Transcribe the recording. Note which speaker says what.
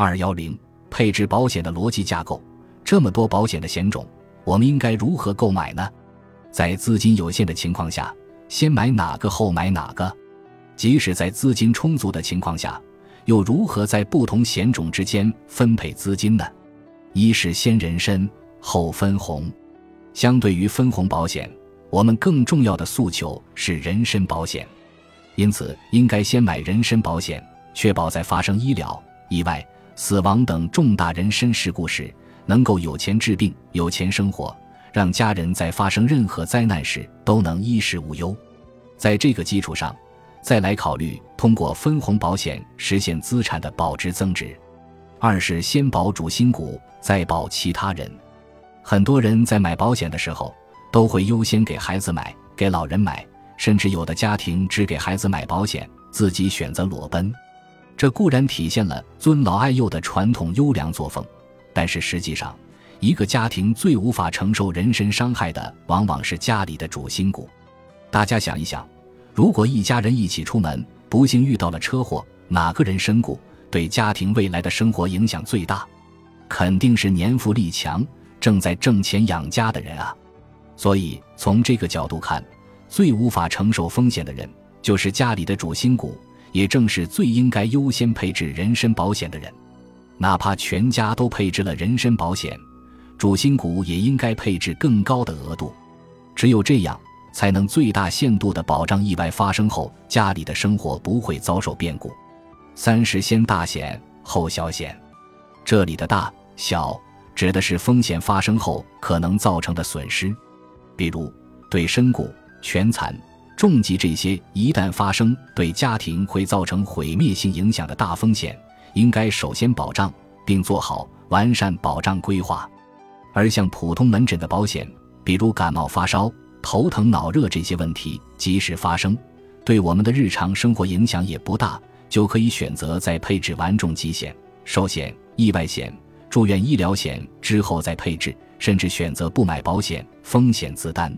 Speaker 1: 二幺零配置保险的逻辑架构，这么多保险的险种，我们应该如何购买呢？在资金有限的情况下，先买哪个后买哪个？即使在资金充足的情况下，又如何在不同险种之间分配资金呢？一是先人身后分红，相对于分红保险，我们更重要的诉求是人身保险，因此应该先买人身保险，确保在发生医疗意外、死亡等重大人身事故时，能够有钱治病、有钱生活，让家人在发生任何灾难时都能衣食无忧。在这个基础上，再来考虑通过分红保险实现资产的保值增值。二是先保主心骨，再保其他人。很多人在买保险的时候，都会优先给孩子买，给老人买，甚至有的家庭只给孩子买保险，自己选择裸奔。这固然体现了尊老爱幼的传统优良作风，但是实际上，一个家庭最无法承受人身伤害的，往往是家里的主心骨。大家想一想，如果一家人一起出门，不幸遇到了车祸，哪个人身故？对家庭未来的生活影响最大，肯定是年富力强、正在挣钱养家的人啊。所以从这个角度看，最无法承受风险的人，就是家里的主心骨，也正是最应该优先配置人身保险的人。哪怕全家都配置了人身保险，主心骨也应该配置更高的额度。只有这样，才能最大限度地保障意外发生后家里的生活不会遭受变故。三是先大险后小险，这里的大小指的是风险发生后可能造成的损失，比如对身故、全残、重疾这些一旦发生对家庭会造成毁灭性影响的大风险，应该首先保障，并做好完善保障规划。而像普通门诊的保险，比如感冒发烧、头疼脑热这些问题，即使发生，对我们的日常生活影响也不大。就可以选择在配置完重疾险、寿险、意外险、住院医疗险之后再配置，甚至选择不买保险，风险自担。